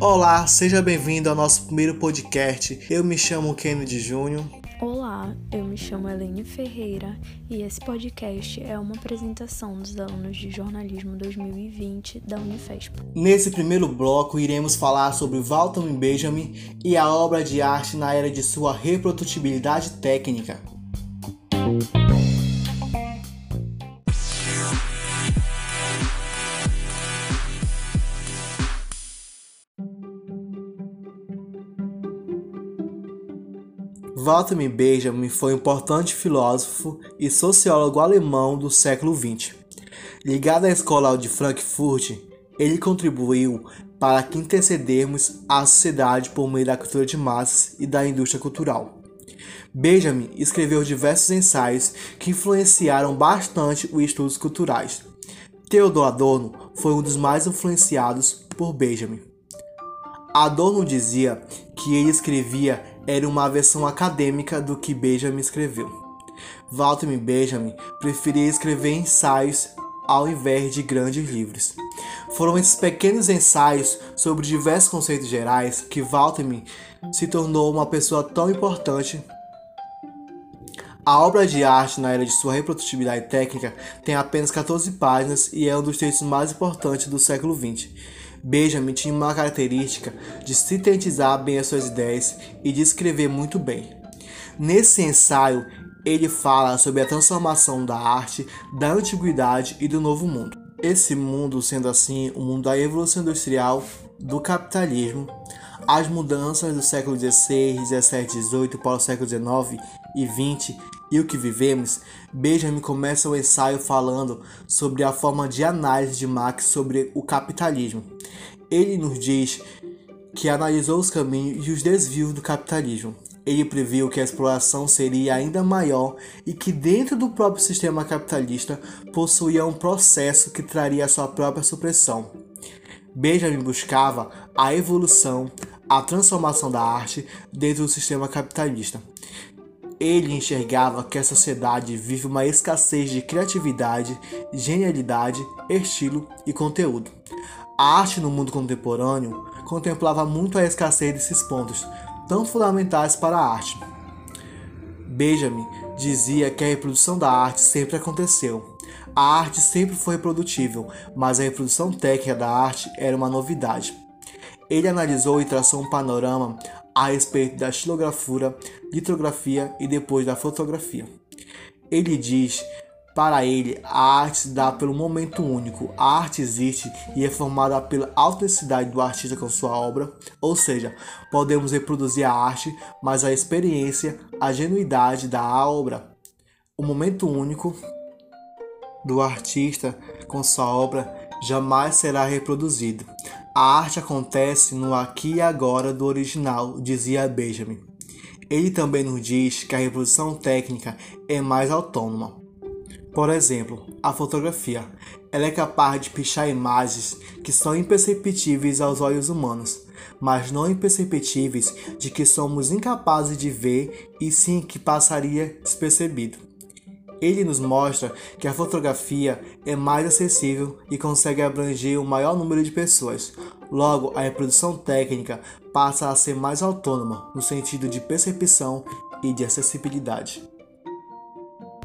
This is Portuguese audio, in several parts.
Olá, seja bem-vindo ao nosso primeiro podcast. Eu me chamo Kennedy Júnior. Olá, eu me chamo Helene Ferreira e esse podcast é uma apresentação dos alunos de jornalismo 2020 da Unifesp. Nesse primeiro bloco, iremos falar sobre Walter Benjamin e a obra de arte na era de sua reprodutibilidade técnica. Walter Benjamin foi um importante filósofo e sociólogo alemão do século XX. Ligado à escola de Frankfurt, ele contribuiu para que intercedermos a sociedade por meio da cultura de massas e da indústria cultural. Benjamin escreveu diversos ensaios que influenciaram bastante os estudos culturais. Theodor Adorno foi um dos mais influenciados por Benjamin. Adorno dizia que ele escrevia era uma versão acadêmica do que Benjamin escreveu. Walter Benjamin preferia escrever ensaios ao invés de grandes livros. Foram esses pequenos ensaios sobre diversos conceitos gerais que Walter se tornou uma pessoa tão importante. A obra de arte na era de sua reprodutibilidade técnica tem apenas 14 páginas e é um dos textos mais importantes do século XX. Benjamin tinha uma característica de sintetizar bem as suas ideias e de escrever muito bem. Nesse ensaio, ele fala sobre a transformação da arte da antiguidade e do novo mundo. Esse mundo sendo assim o mundo da evolução industrial, do capitalismo, as mudanças do século XVI, XVII, XVIII para o século XIX e XX e o que vivemos, Benjamin começa o ensaio falando sobre a forma de análise de Marx sobre o capitalismo. Ele nos diz que analisou os caminhos e os desvios do capitalismo. Ele previu que a exploração seria ainda maior e que dentro do próprio sistema capitalista possuía um processo que traria a sua própria supressão. Benjamin buscava a evolução, a transformação da arte dentro do sistema capitalista. Ele enxergava que a sociedade vive uma escassez de criatividade, genialidade, estilo e conteúdo. A arte no mundo contemporâneo contemplava muito a escassez desses pontos, tão fundamentais para a arte. Benjamin dizia que a reprodução da arte sempre aconteceu. A arte sempre foi reprodutível, mas a reprodução técnica da arte era uma novidade. Ele analisou e traçou um panorama a respeito da estilografia, litografia e depois da fotografia. Ele diz para ele, a arte se dá pelo momento único. A arte existe e é formada pela autenticidade do artista com sua obra, ou seja, podemos reproduzir a arte, mas a experiência, a genuidade da obra, o momento único do artista com sua obra jamais será reproduzido. A arte acontece no aqui e agora do original, dizia Benjamin. Ele também nos diz que a reprodução técnica é mais autônoma. Por exemplo, a fotografia. Ela é capaz de pichar imagens que são imperceptíveis aos olhos humanos, mas não imperceptíveis de que somos incapazes de ver e sim que passaria despercebido. Ele nos mostra que a fotografia é mais acessível e consegue abranger o maior número de pessoas. Logo, a reprodução técnica passa a ser mais autônoma no sentido de percepção e de acessibilidade.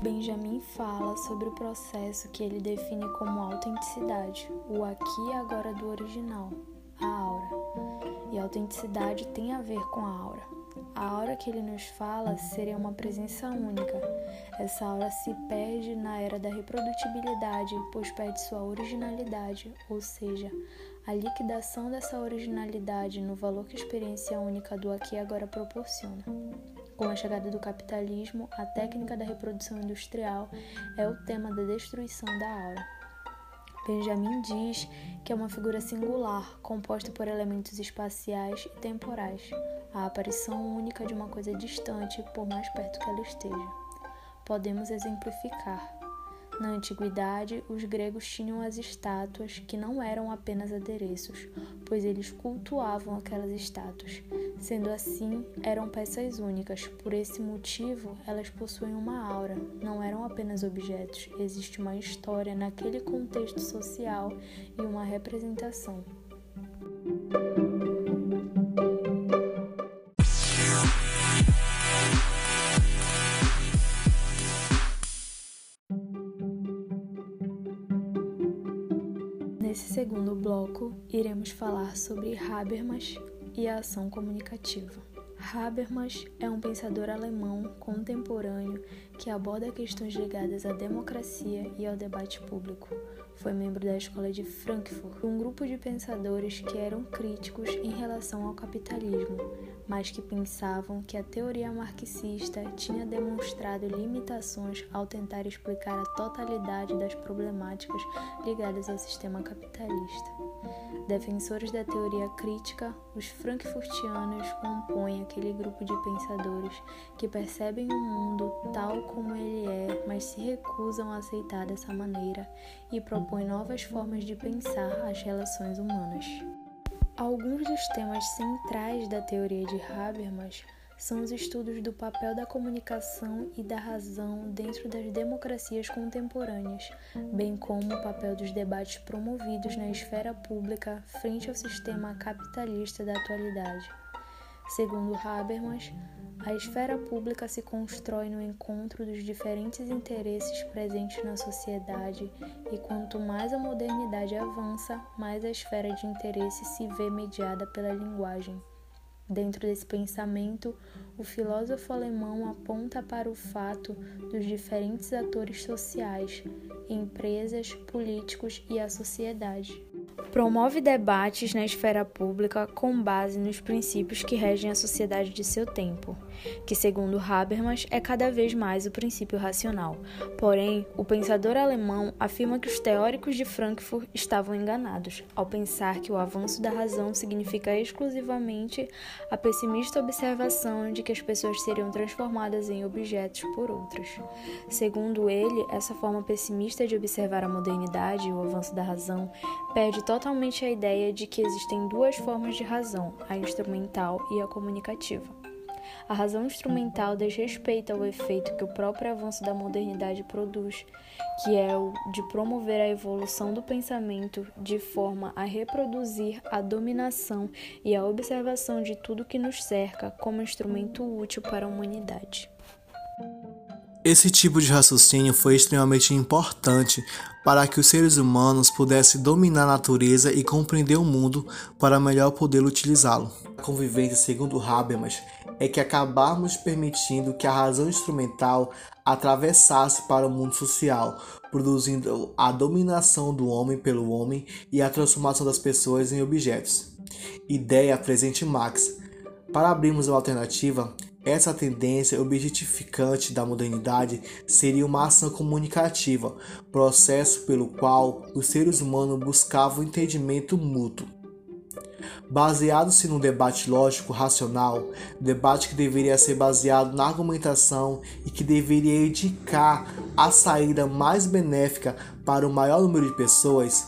Benjamin fala sobre o processo que ele define como autenticidade, o aqui e agora do original, a aura. E a autenticidade tem a ver com a aura. A aura que ele nos fala seria uma presença única. Essa aura se perde na era da reprodutibilidade, pois perde sua originalidade, ou seja, a liquidação dessa originalidade no valor que a experiência única do aqui e agora proporciona. Com a chegada do capitalismo, a técnica da reprodução industrial é o tema da destruição da aura. Benjamin diz que é uma figura singular, composta por elementos espaciais e temporais, a aparição única de uma coisa distante, por mais perto que ela esteja. Podemos exemplificar. Na antiguidade, os gregos tinham as estátuas que não eram apenas adereços, pois eles cultuavam aquelas estátuas. Sendo assim, eram peças únicas. Por esse motivo, elas possuem uma aura, não eram apenas objetos. Existe uma história naquele contexto social e uma representação. Segundo bloco, iremos falar sobre Habermas e a ação comunicativa. Habermas é um pensador alemão contemporâneo que aborda questões ligadas à democracia e ao debate público. Foi membro da Escola de Frankfurt, um grupo de pensadores que eram críticos em relação ao capitalismo, mas que pensavam que a teoria marxista tinha demonstrado limitações ao tentar explicar a totalidade das problemáticas ligadas ao sistema capitalista. Defensores da teoria crítica, os frankfurtianos compõem aquele grupo de pensadores que percebem o mundo tal como ele é, mas se recusam a aceitar dessa maneira e propõem novas formas de pensar as relações humanas. Alguns dos temas centrais da teoria de Habermas são os estudos do papel da comunicação e da razão dentro das democracias contemporâneas, bem como o papel dos debates promovidos na esfera pública frente ao sistema capitalista da atualidade. Segundo Habermas, a esfera pública se constrói no encontro dos diferentes interesses presentes na sociedade, e quanto mais a modernidade avança, mais a esfera de interesse se vê mediada pela linguagem. Dentro desse pensamento, o filósofo alemão aponta para o fato dos diferentes atores sociais, empresas, políticos e a sociedade. Promove debates na esfera pública com base nos princípios que regem a sociedade de seu tempo, que, segundo Habermas, é cada vez mais o princípio racional. Porém, o pensador alemão afirma que os teóricos de Frankfurt estavam enganados ao pensar que o avanço da razão significa exclusivamente a pessimista observação de que as pessoas seriam transformadas em objetos por outras. Segundo ele, essa forma pessimista de observar a modernidade e o avanço da razão perde totalmente a ideia de que existem duas formas de razão, a instrumental e a comunicativa. A razão instrumental desrespeita o efeito que o próprio avanço da modernidade produz, que é o de promover a evolução do pensamento de forma a reproduzir a dominação e a observação de tudo que nos cerca como instrumento útil para a humanidade. Esse tipo de raciocínio foi extremamente importante para que os seres humanos pudessem dominar a natureza e compreender o mundo para melhor poder utilizá-lo. A convivência, segundo Habermas, é que acabarmos permitindo que a razão instrumental atravessasse para o mundo social, produzindo a dominação do homem pelo homem e a transformação das pessoas em objetos. Ideia presente em Marx. Para abrirmos uma alternativa, essa tendência objetificante da modernidade seria uma ação comunicativa, processo pelo qual os seres humanos buscavam entendimento mútuo. Baseado-se num debate lógico racional, debate que deveria ser baseado na argumentação e que deveria indicar a saída mais benéfica para o maior número de pessoas,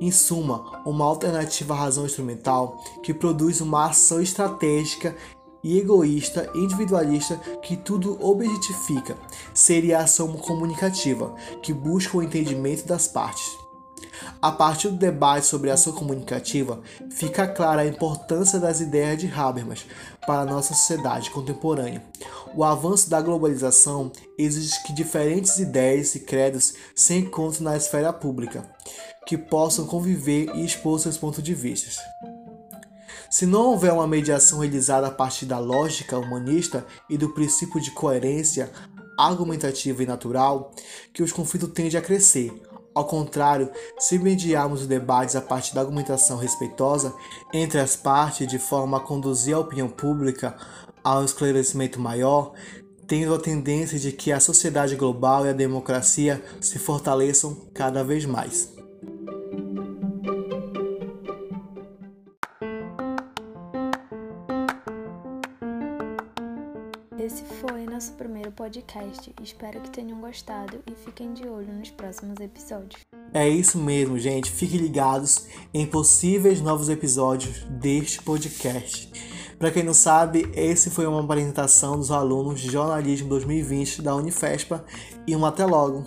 em suma, uma alternativa à razão instrumental que produz uma ação estratégica e egoísta, individualista que tudo objetifica, seria a ação comunicativa, que busca o entendimento das partes. A partir do debate sobre a ação comunicativa, fica clara a importância das ideias de Habermas para a nossa sociedade contemporânea. O avanço da globalização exige que diferentes ideias e credos se encontrem na esfera pública, que possam conviver e expor seus pontos de vista. Se não houver uma mediação realizada a partir da lógica humanista e do princípio de coerência argumentativa e natural, que os conflitos tendem a crescer. Ao contrário, se mediarmos os debates a partir da argumentação respeitosa entre as partes de forma a conduzir a opinião pública a um esclarecimento maior, tendo a tendência de que a sociedade global e a democracia se fortaleçam cada vez mais. Podcast. Espero que tenham gostado e fiquem de olho nos próximos episódios. É isso mesmo, gente. Fiquem ligados em possíveis novos episódios deste podcast. Para quem não sabe, esse foi uma apresentação dos alunos de jornalismo 2020 da Unifespa e um até logo.